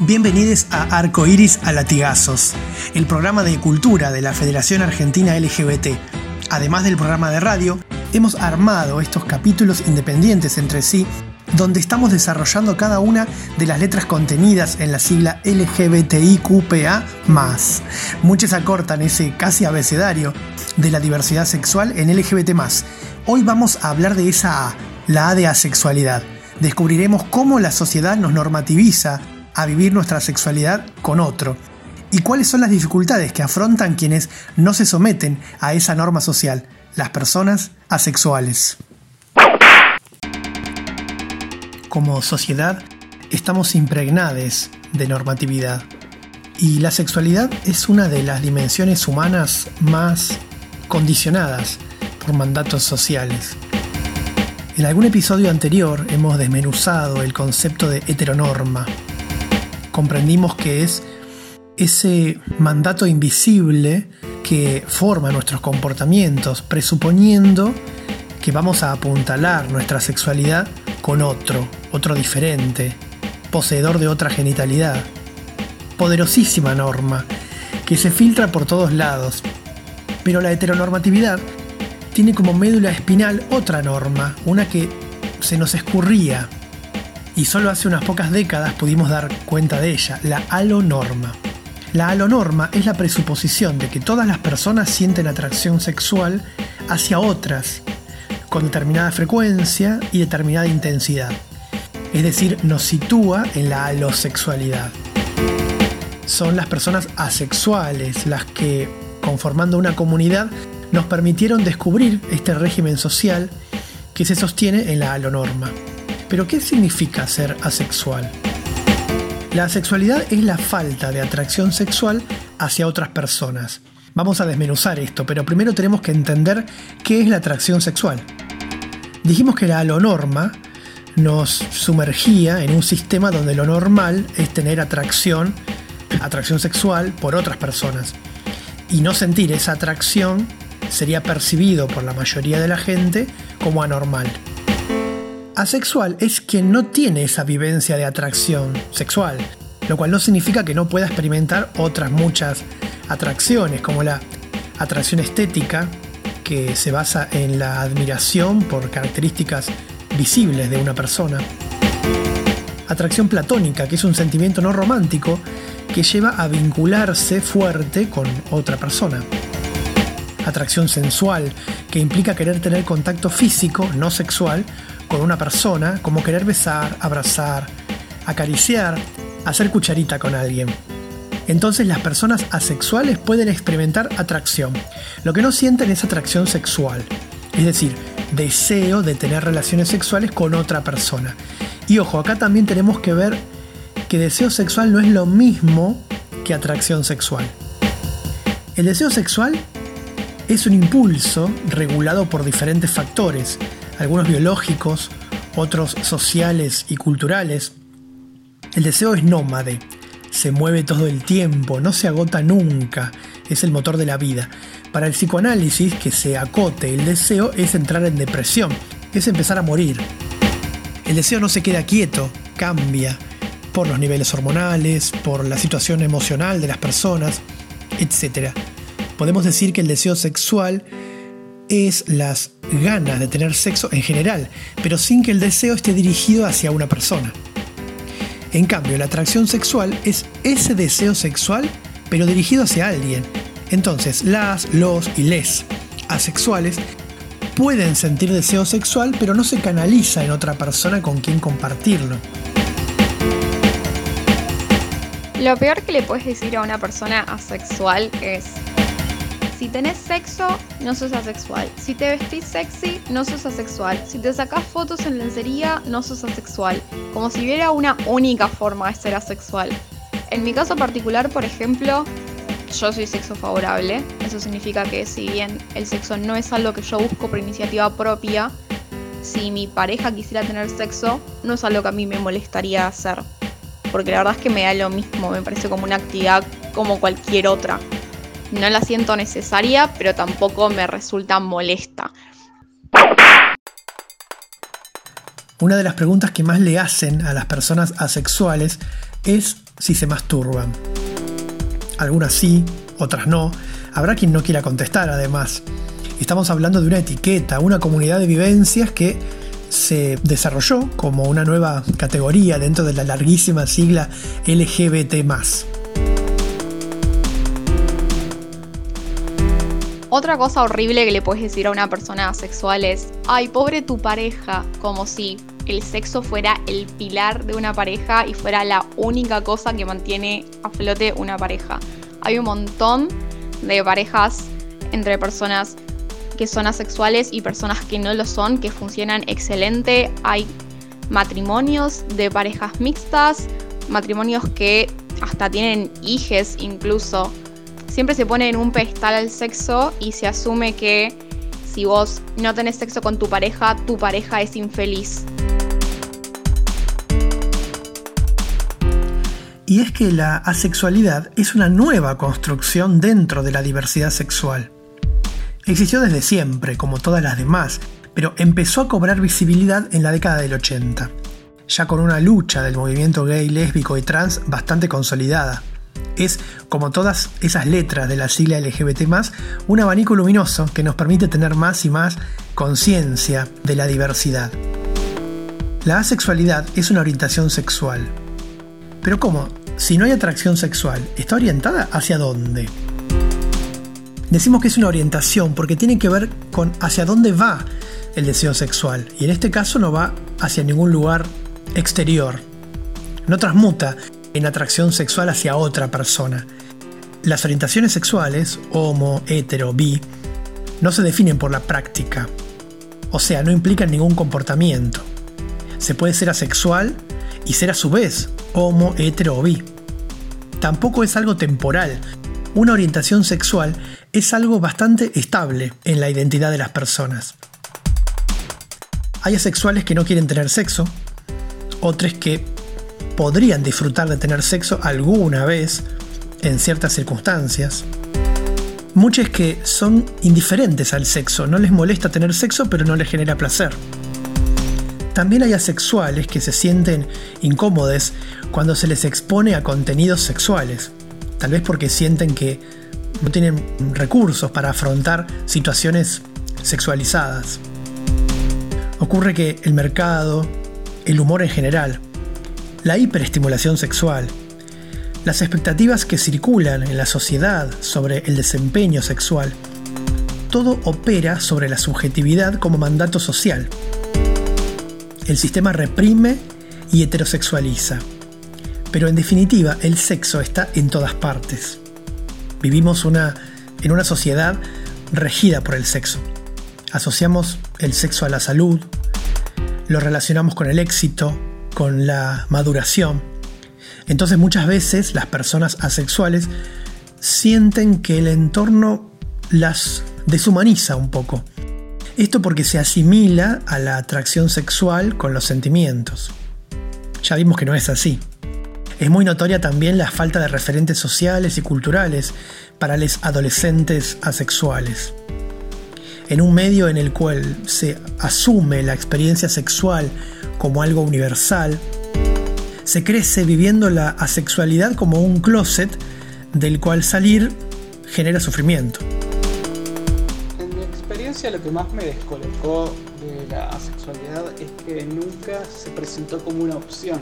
Bienvenidos a Arco Iris a Latigazos, el programa de cultura de la Federación Argentina LGBT. Además del programa de radio, hemos armado estos capítulos independientes entre sí, donde estamos desarrollando cada una de las letras contenidas en la sigla LGBTIQPA. Muchos acortan ese casi abecedario de la diversidad sexual en LGBT. Hoy vamos a hablar de esa A, la A de asexualidad. Descubriremos cómo la sociedad nos normativiza a vivir nuestra sexualidad con otro y cuáles son las dificultades que afrontan quienes no se someten a esa norma social, las personas asexuales. Como sociedad estamos impregnados de normatividad y la sexualidad es una de las dimensiones humanas más condicionadas por mandatos sociales. En algún episodio anterior hemos desmenuzado el concepto de heteronorma, comprendimos que es ese mandato invisible que forma nuestros comportamientos, presuponiendo que vamos a apuntalar nuestra sexualidad con otro, otro diferente, poseedor de otra genitalidad. Poderosísima norma, que se filtra por todos lados. Pero la heteronormatividad tiene como médula espinal otra norma, una que se nos escurría y solo hace unas pocas décadas pudimos dar cuenta de ella, la alonorma. La alonorma es la presuposición de que todas las personas sienten atracción sexual hacia otras con determinada frecuencia y determinada intensidad. Es decir, nos sitúa en la alosexualidad. Son las personas asexuales las que, conformando una comunidad, nos permitieron descubrir este régimen social que se sostiene en la alonorma. Pero ¿qué significa ser asexual? La asexualidad es la falta de atracción sexual hacia otras personas. Vamos a desmenuzar esto, pero primero tenemos que entender qué es la atracción sexual. Dijimos que la alonorma nos sumergía en un sistema donde lo normal es tener atracción, atracción sexual por otras personas. Y no sentir esa atracción sería percibido por la mayoría de la gente como anormal. Asexual es quien no tiene esa vivencia de atracción sexual, lo cual no significa que no pueda experimentar otras muchas atracciones, como la atracción estética, que se basa en la admiración por características visibles de una persona. Atracción platónica, que es un sentimiento no romántico que lleva a vincularse fuerte con otra persona. Atracción sensual, que implica querer tener contacto físico, no sexual, con una persona, como querer besar, abrazar, acariciar, hacer cucharita con alguien. Entonces las personas asexuales pueden experimentar atracción. Lo que no sienten es atracción sexual, es decir, deseo de tener relaciones sexuales con otra persona. Y ojo, acá también tenemos que ver que deseo sexual no es lo mismo que atracción sexual. El deseo sexual es un impulso regulado por diferentes factores, algunos biológicos, otros sociales y culturales. El deseo es nómade, se mueve todo el tiempo, no se agota nunca, es el motor de la vida. Para el psicoanálisis, que se acote el deseo es entrar en depresión, es empezar a morir. El deseo no se queda quieto, cambia por los niveles hormonales, por la situación emocional de las personas, etc. Podemos decir que el deseo sexual es las ganas de tener sexo en general, pero sin que el deseo esté dirigido hacia una persona. En cambio, la atracción sexual es ese deseo sexual, pero dirigido hacia alguien. Entonces, las, los y les asexuales pueden sentir deseo sexual, pero no se canaliza en otra persona con quien compartirlo. Lo peor que le puedes decir a una persona asexual es si tenés sexo, no sos asexual. Si te vestís sexy, no sos asexual. Si te sacás fotos en lencería, no sos asexual. Como si hubiera una única forma de ser asexual. En mi caso particular, por ejemplo, yo soy sexo favorable. Eso significa que si bien el sexo no es algo que yo busco por iniciativa propia, si mi pareja quisiera tener sexo, no es algo que a mí me molestaría hacer. Porque la verdad es que me da lo mismo, me parece como una actividad como cualquier otra no la siento necesaria, pero tampoco me resulta molesta. Una de las preguntas que más le hacen a las personas asexuales es si se masturban. Algunas sí, otras no. Habrá quien no quiera contestar además. Estamos hablando de una etiqueta, una comunidad de vivencias que se desarrolló como una nueva categoría dentro de la larguísima sigla LGBT. Otra cosa horrible que le puedes decir a una persona asexual es, ay, pobre tu pareja, como si el sexo fuera el pilar de una pareja y fuera la única cosa que mantiene a flote una pareja. Hay un montón de parejas entre personas que son asexuales y personas que no lo son, que funcionan excelente. Hay matrimonios de parejas mixtas, matrimonios que hasta tienen hijes incluso siempre se pone en un pedestal al sexo y se asume que si vos no tenés sexo con tu pareja, tu pareja es infeliz. Y es que la asexualidad es una nueva construcción dentro de la diversidad sexual. Existió desde siempre, como todas las demás, pero empezó a cobrar visibilidad en la década del 80, ya con una lucha del movimiento gay, lésbico y trans bastante consolidada es, como todas esas letras de la sigla LGBT, un abanico luminoso que nos permite tener más y más conciencia de la diversidad. La asexualidad es una orientación sexual. Pero ¿cómo? Si no hay atracción sexual, ¿está orientada hacia dónde? Decimos que es una orientación porque tiene que ver con hacia dónde va el deseo sexual. Y en este caso no va hacia ningún lugar exterior. No transmuta en atracción sexual hacia otra persona. Las orientaciones sexuales, homo, hetero, bi, no se definen por la práctica, o sea, no implican ningún comportamiento. Se puede ser asexual y ser a su vez homo, hetero o bi. Tampoco es algo temporal. Una orientación sexual es algo bastante estable en la identidad de las personas. Hay asexuales que no quieren tener sexo, otros que podrían disfrutar de tener sexo alguna vez en ciertas circunstancias. Muchos que son indiferentes al sexo, no les molesta tener sexo pero no les genera placer. También hay asexuales que se sienten incómodos cuando se les expone a contenidos sexuales, tal vez porque sienten que no tienen recursos para afrontar situaciones sexualizadas. Ocurre que el mercado, el humor en general, la hiperestimulación sexual, las expectativas que circulan en la sociedad sobre el desempeño sexual, todo opera sobre la subjetividad como mandato social. El sistema reprime y heterosexualiza, pero en definitiva el sexo está en todas partes. Vivimos una, en una sociedad regida por el sexo. Asociamos el sexo a la salud, lo relacionamos con el éxito, con la maduración. Entonces muchas veces las personas asexuales sienten que el entorno las deshumaniza un poco. Esto porque se asimila a la atracción sexual con los sentimientos. Ya vimos que no es así. Es muy notoria también la falta de referentes sociales y culturales para los adolescentes asexuales. En un medio en el cual se asume la experiencia sexual como algo universal, se crece viviendo la asexualidad como un closet del cual salir genera sufrimiento. En mi experiencia lo que más me descolocó de la asexualidad es que nunca se presentó como una opción.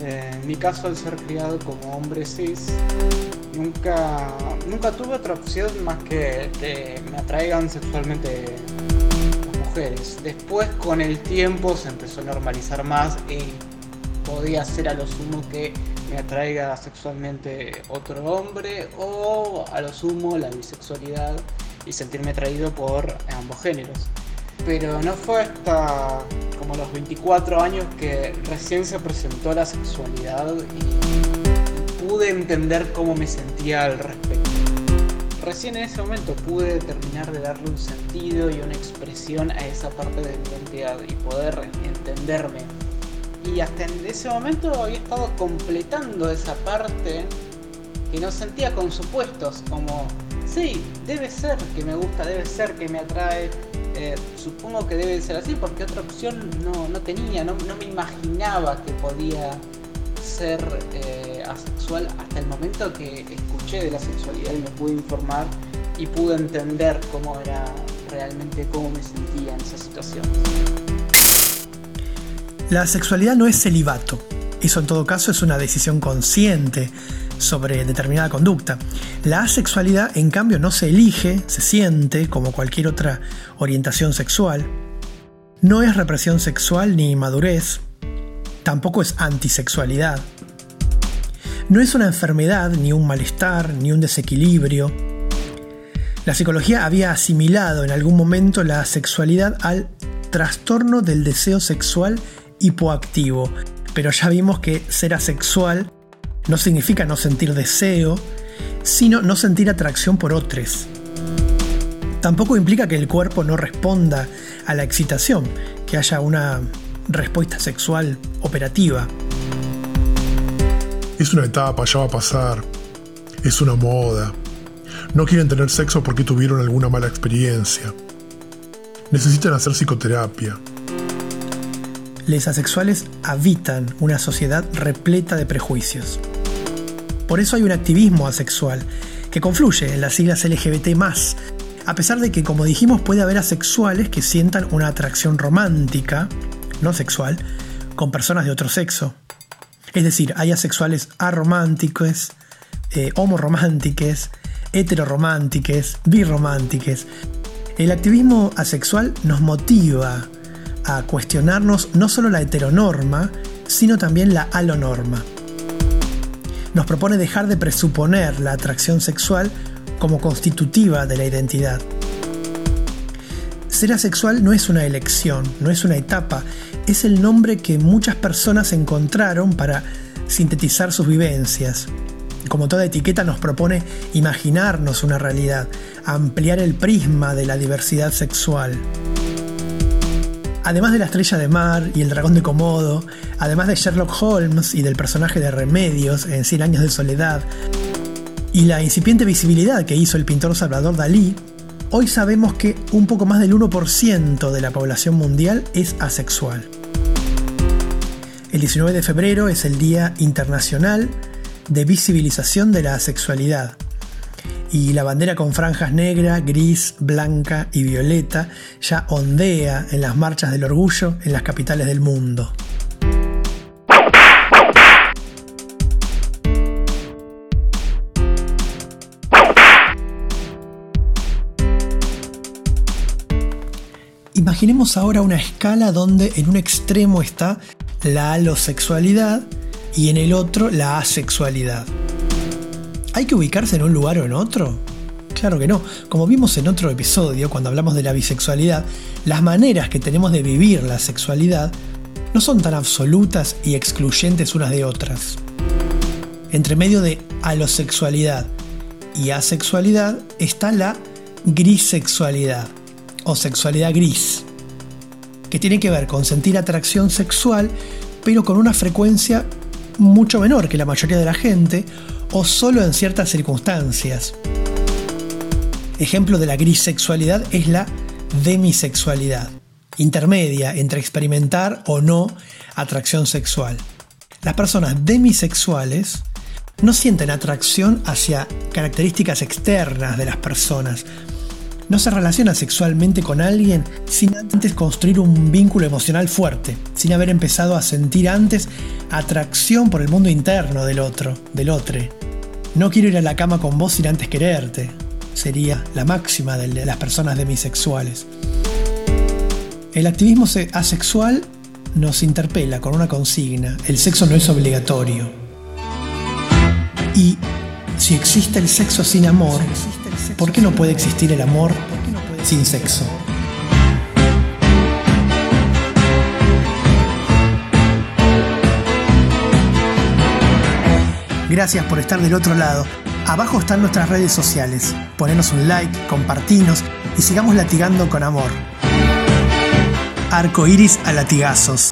En mi caso, al ser criado como hombre cis, nunca, nunca tuve otra opción más que que me atraigan sexualmente Después con el tiempo se empezó a normalizar más y podía ser a lo sumo que me atraiga sexualmente otro hombre o a lo sumo la bisexualidad y sentirme atraído por ambos géneros. Pero no fue hasta como los 24 años que recién se presentó la sexualidad y pude entender cómo me sentía al respecto recién en ese momento pude terminar de darle un sentido y una expresión a esa parte de mi identidad y poder entenderme. Y hasta en ese momento había estado completando esa parte que no sentía con supuestos, como, sí, debe ser que me gusta, debe ser que me atrae, eh, supongo que debe ser así, porque otra opción no, tenía, no, no me imaginaba que podía ser eh, asexual hasta el momento que escuché de la sexualidad y me pude informar y pude entender cómo era realmente, cómo me sentía en esa situación. La sexualidad no es celibato. Eso en todo caso es una decisión consciente sobre determinada conducta. La asexualidad, en cambio, no se elige, se siente como cualquier otra orientación sexual. No es represión sexual ni madurez. Tampoco es antisexualidad. No es una enfermedad, ni un malestar, ni un desequilibrio. La psicología había asimilado en algún momento la sexualidad al trastorno del deseo sexual hipoactivo, pero ya vimos que ser asexual no significa no sentir deseo, sino no sentir atracción por otros. Tampoco implica que el cuerpo no responda a la excitación, que haya una respuesta sexual operativa. Es una etapa, ya va a pasar. Es una moda. No quieren tener sexo porque tuvieron alguna mala experiencia. Necesitan hacer psicoterapia. Los asexuales habitan una sociedad repleta de prejuicios. Por eso hay un activismo asexual, que confluye en las siglas LGBT, a pesar de que, como dijimos, puede haber asexuales que sientan una atracción romántica, no sexual, con personas de otro sexo. Es decir, hay asexuales arománticos, eh, homorománticos, heterorománticos, birrománticos. El activismo asexual nos motiva a cuestionarnos no solo la heteronorma, sino también la alonorma. Nos propone dejar de presuponer la atracción sexual como constitutiva de la identidad. Ser asexual no es una elección, no es una etapa, es el nombre que muchas personas encontraron para sintetizar sus vivencias. Como toda etiqueta nos propone imaginarnos una realidad, ampliar el prisma de la diversidad sexual. Además de la estrella de mar y el dragón de Komodo, además de Sherlock Holmes y del personaje de Remedios en Cien años de soledad, y la incipiente visibilidad que hizo el pintor Salvador Dalí, hoy sabemos que un poco más del 1% de la población mundial es asexual. El 19 de febrero es el Día Internacional de Visibilización de la Asexualidad, y la bandera con franjas negra, gris, blanca y violeta ya ondea en las marchas del orgullo en las capitales del mundo. Imaginemos ahora una escala donde en un extremo está la alosexualidad y en el otro la asexualidad. ¿Hay que ubicarse en un lugar o en otro? Claro que no. Como vimos en otro episodio, cuando hablamos de la bisexualidad, las maneras que tenemos de vivir la sexualidad no son tan absolutas y excluyentes unas de otras. Entre medio de alosexualidad y asexualidad está la grisexualidad o sexualidad gris, que tiene que ver con sentir atracción sexual, pero con una frecuencia mucho menor que la mayoría de la gente o solo en ciertas circunstancias. Ejemplo de la grisexualidad es la demisexualidad, intermedia entre experimentar o no atracción sexual. Las personas demisexuales no sienten atracción hacia características externas de las personas. No se relacionan sexualmente con alguien sin antes construir un vínculo emocional fuerte, sin haber empezado a sentir antes atracción por el mundo interno del otro, del otro. No quiero ir a la cama con vos sin antes quererte. Sería la máxima de las personas demisexuales. El activismo asexual nos interpela con una consigna. El sexo no es obligatorio. Y si existe el sexo sin amor, ¿por qué no puede existir el amor sin sexo? Gracias por estar del otro lado. Abajo están nuestras redes sociales. Ponenos un like, compartinos y sigamos latigando con amor. Arco iris a latigazos.